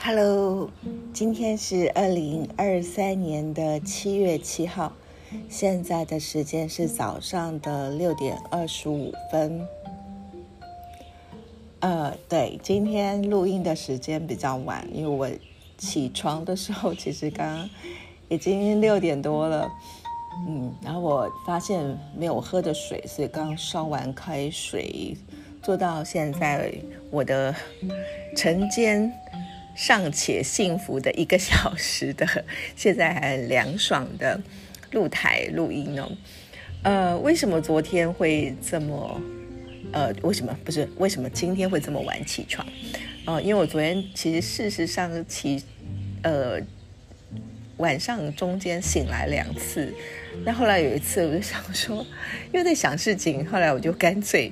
Hello，今天是二零二三年的七月七号，现在的时间是早上的六点二十五分。呃，对，今天录音的时间比较晚，因为我起床的时候其实刚刚已经六点多了，嗯，然后我发现没有喝的水，所以刚烧完开水，做到现在我的晨间。尚且幸福的一个小时的，现在还很凉爽的露台录音哦。呃，为什么昨天会这么？呃，为什么不是？为什么今天会这么晚起床？哦，因为我昨天其实事实上起，呃，晚上中间醒来两次。那后来有一次，我就想说，因为在想事情，后来我就干脆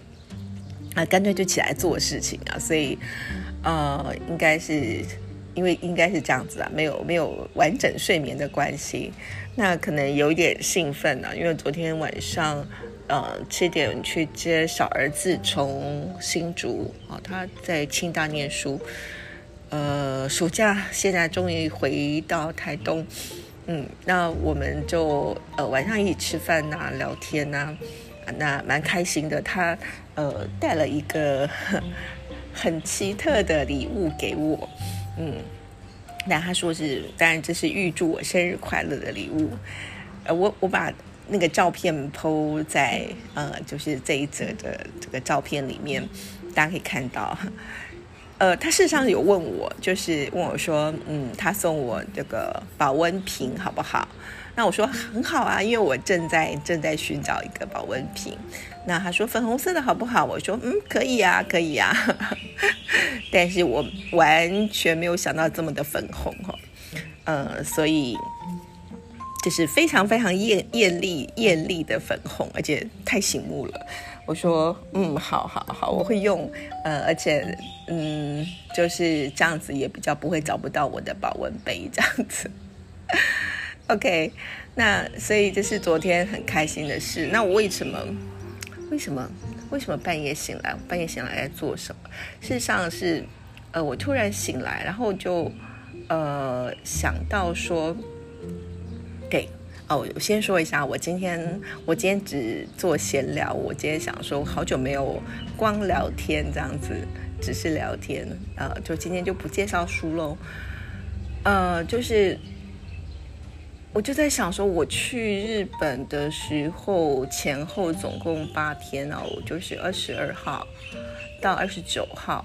啊，干脆就起来做事情啊，所以。呃，应该是因为应该是这样子啊，没有没有完整睡眠的关系，那可能有点兴奋啊，因为昨天晚上呃七点去接小儿子从新竹啊，他在清大念书，呃暑假现在终于回到台东，嗯，那我们就呃晚上一起吃饭呐，聊天呐，那蛮开心的。他呃带了一个。很奇特的礼物给我，嗯，那他说是，当然这是预祝我生日快乐的礼物，呃，我我把那个照片剖在呃，就是这一则的这个照片里面，大家可以看到，呃，他事实上有问我，就是问我说，嗯，他送我这个保温瓶好不好？那我说很好啊，因为我正在正在寻找一个保温瓶。那他说粉红色的好不好？我说嗯，可以啊，可以啊。但是我完全没有想到这么的粉红哈，呃，所以就是非常非常艳艳丽艳丽的粉红，而且太醒目了。我说嗯，好好好，我会用。呃，而且嗯，就是这样子也比较不会找不到我的保温杯这样子。OK，那所以这是昨天很开心的事。那我为什么？为什么？为什么半夜醒来？半夜醒来在做什么？事实上是，呃，我突然醒来，然后就呃想到说，对，哦，我先说一下，我今天我今天只做闲聊。我今天想说，好久没有光聊天这样子，只是聊天，呃，就今天就不介绍书喽，呃，就是。我就在想说，我去日本的时候前后总共八天哦，我就是二十二号到二十九号，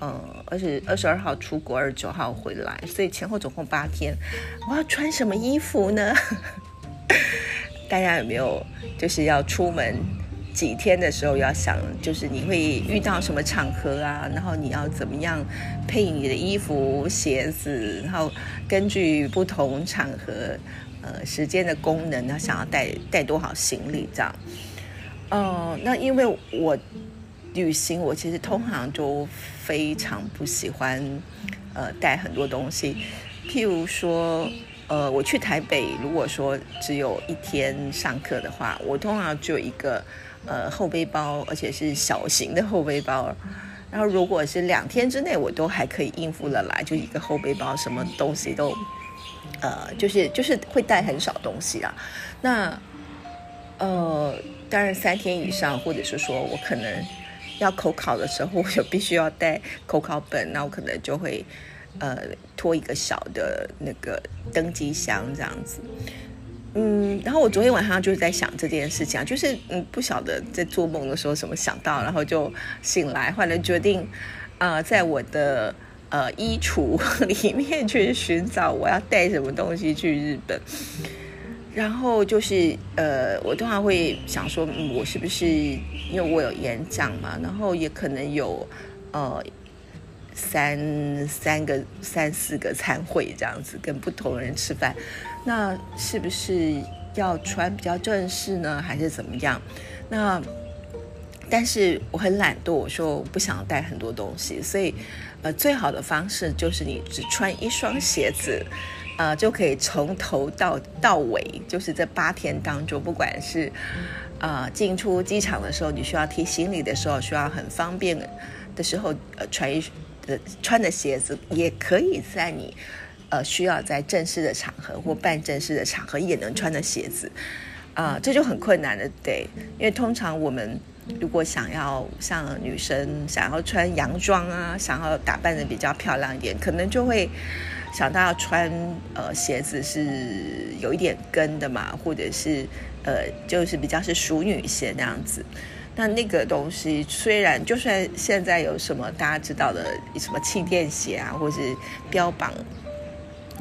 嗯，二十二十二号出国，二十九号回来，所以前后总共八天。我要穿什么衣服呢？大家有没有就是要出门几天的时候要想，就是你会遇到什么场合啊？然后你要怎么样配你的衣服、鞋子，然后根据不同场合。呃，时间的功能，他想要带带多少行李这样？呃，那因为我旅行，我其实通常就非常不喜欢呃带很多东西。譬如说，呃，我去台北，如果说只有一天上课的话，我通常就一个呃后背包，而且是小型的后背包。然后如果是两天之内，我都还可以应付得来，就一个后背包，什么东西都。呃，就是就是会带很少东西啊，那呃，当然三天以上，或者是说我可能要口考的时候，我就必须要带口考本，那我可能就会呃拖一个小的那个登机箱这样子。嗯，然后我昨天晚上就是在想这件事情啊，就是嗯不晓得在做梦的时候什么想到，然后就醒来，后来决定啊，在我的。呃，衣橱 里面去寻找我要带什么东西去日本，然后就是呃，我通常会想说，我是不是因为我有演讲嘛，然后也可能有呃三三个三四个餐会这样子，跟不同人吃饭，那是不是要穿比较正式呢，还是怎么样？那但是我很懒惰，我说我不想带很多东西，所以。呃，最好的方式就是你只穿一双鞋子，呃，就可以从头到到尾，就是这八天当中，不管是呃进出机场的时候，你需要提行李的时候，需要很方便的时候，呃，穿一呃穿的鞋子，也可以在你呃需要在正式的场合或半正式的场合也能穿的鞋子啊，这就很困难的，对，因为通常我们如果想要像女生想要穿洋装啊，想要打扮的比较漂亮一点，可能就会。想到要穿呃鞋子是有一点跟的嘛，或者是呃就是比较是淑女鞋那样子。那那个东西虽然就算现在有什么大家知道的什么气垫鞋啊，或是标榜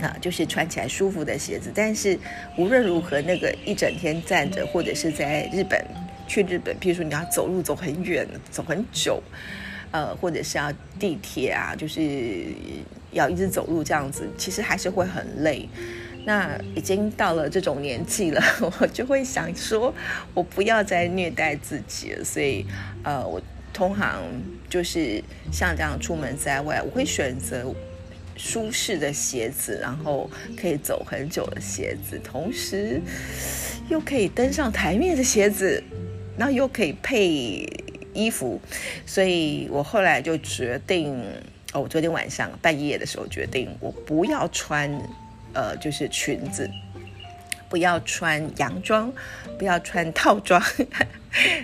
啊就是穿起来舒服的鞋子，但是无论如何那个一整天站着，或者是在日本去日本，譬如说你要走路走很远，走很久。呃，或者是要地铁啊，就是要一直走路这样子，其实还是会很累。那已经到了这种年纪了，我就会想说，我不要再虐待自己了。所以，呃，我通常就是像这样出门在外，我会选择舒适的鞋子，然后可以走很久的鞋子，同时又可以登上台面的鞋子，然后又可以配。衣服，所以我后来就决定，哦，我昨天晚上半夜的时候决定，我不要穿，呃，就是裙子，不要穿洋装，不要穿套装，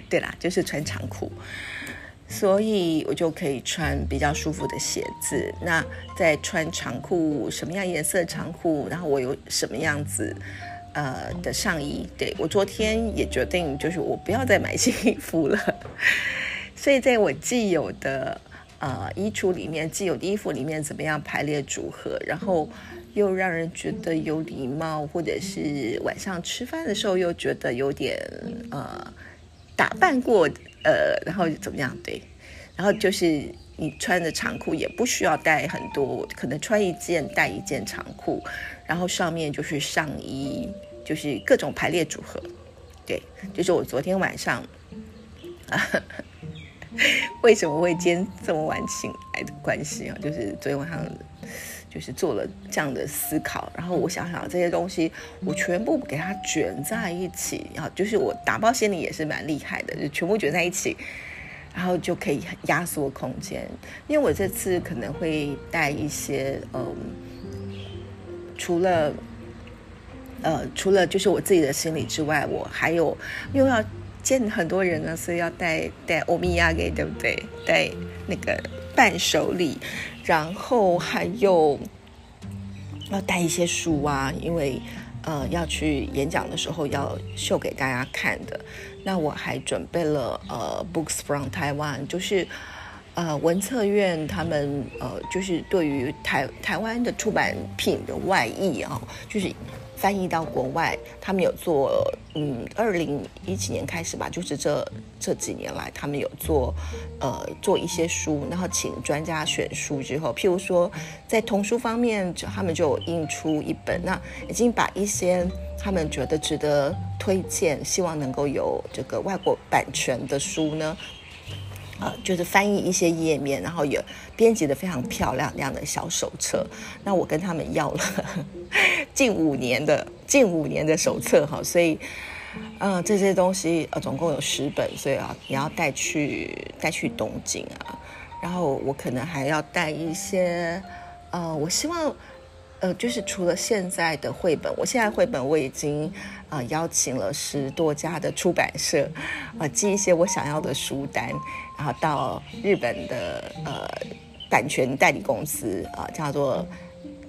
对啦，就是穿长裤，所以我就可以穿比较舒服的鞋子。那在穿长裤，什么样颜色长裤，然后我有什么样子。呃的上衣，对我昨天也决定，就是我不要再买新衣服了。所以在我既有的呃衣橱里面，既有的衣服里面，怎么样排列组合，然后又让人觉得有礼貌，或者是晚上吃饭的时候又觉得有点呃打扮过，呃，然后怎么样？对，然后就是你穿的长裤也不需要带很多，可能穿一件带一件长裤。然后上面就是上衣，就是各种排列组合，对，就是我昨天晚上，为什么会今天这么晚醒来的关系啊？就是昨天晚上就是做了这样的思考，然后我想想这些东西，我全部给它卷在一起，然后就是我打包行李也是蛮厉害的，就全部卷在一起，然后就可以压缩空间。因为我这次可能会带一些嗯。除了，呃，除了就是我自己的行李之外，我还有又要见很多人呢，所以要带带欧米亚给，对不对？带那个伴手礼，然后还有要带一些书啊，因为呃要去演讲的时候要秀给大家看的。那我还准备了呃，Books from Taiwan，就是。呃，文策院他们呃，就是对于台台湾的出版品的外译啊，就是翻译到国外，他们有做，嗯，二零一几年开始吧，就是这这几年来，他们有做，呃，做一些书，然后请专家选书之后，譬如说在童书方面，他们就印出一本，那已经把一些他们觉得值得推荐，希望能够有这个外国版权的书呢。呃，就是翻译一些页面，然后有编辑的非常漂亮那样的小手册。那我跟他们要了近五年的近五年的手册哈，所以嗯，这些东西呃总共有十本，所以啊你要带去带去东京啊。然后我可能还要带一些呃，我希望呃，就是除了现在的绘本，我现在绘本我已经啊邀请了十多家的出版社啊寄一些我想要的书单。然后到日本的呃版权代理公司啊，叫做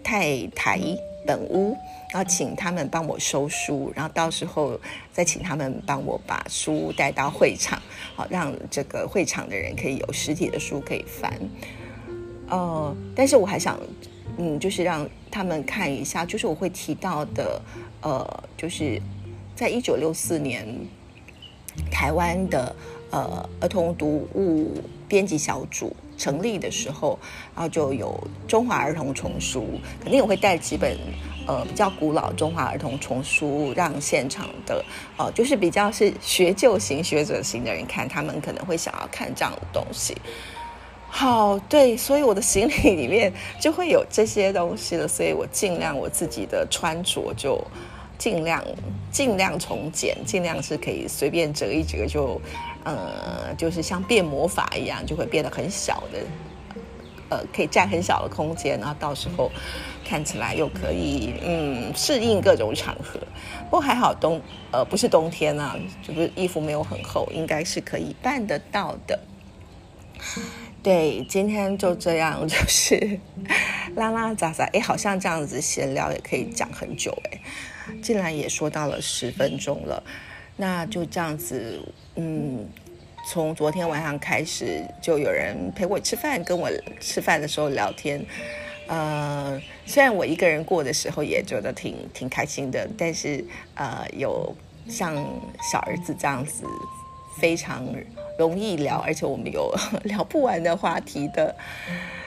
太台本屋，然后请他们帮我收书，然后到时候再请他们帮我把书带到会场，好让这个会场的人可以有实体的书可以翻。呃，但是我还想，嗯，就是让他们看一下，就是我会提到的，呃，就是在一九六四年台湾的。呃，儿童读物编辑小组成立的时候，然后就有中华儿童丛书，肯定我会带几本呃比较古老中华儿童丛书，让现场的呃就是比较是学旧型学者型的人看，他们可能会想要看这样的东西。好，对，所以我的行李里面就会有这些东西了，所以我尽量我自己的穿着就尽量尽量从简，尽量是可以随便折一折就。呃，就是像变魔法一样，就会变得很小的，呃可以占很小的空间，然后到时候看起来又可以嗯适应各种场合。不过还好冬呃不是冬天啊，就是衣服没有很厚，应该是可以办得到的。对，今天就这样，就是拉拉杂杂，哎，好像这样子闲聊也可以讲很久，哎，竟然也说到了十分钟了，那就这样子，嗯，从昨天晚上开始，就有人陪我吃饭，跟我吃饭的时候聊天，呃，虽然我一个人过的时候也觉得挺挺开心的，但是呃，有像小儿子这样子，非常。容易聊，而且我们有 聊不完的话题的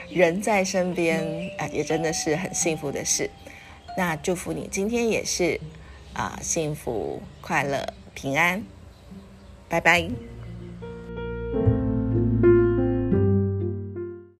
人在身边，啊，也真的是很幸福的事。那祝福你今天也是啊，幸福、快乐、平安，拜拜。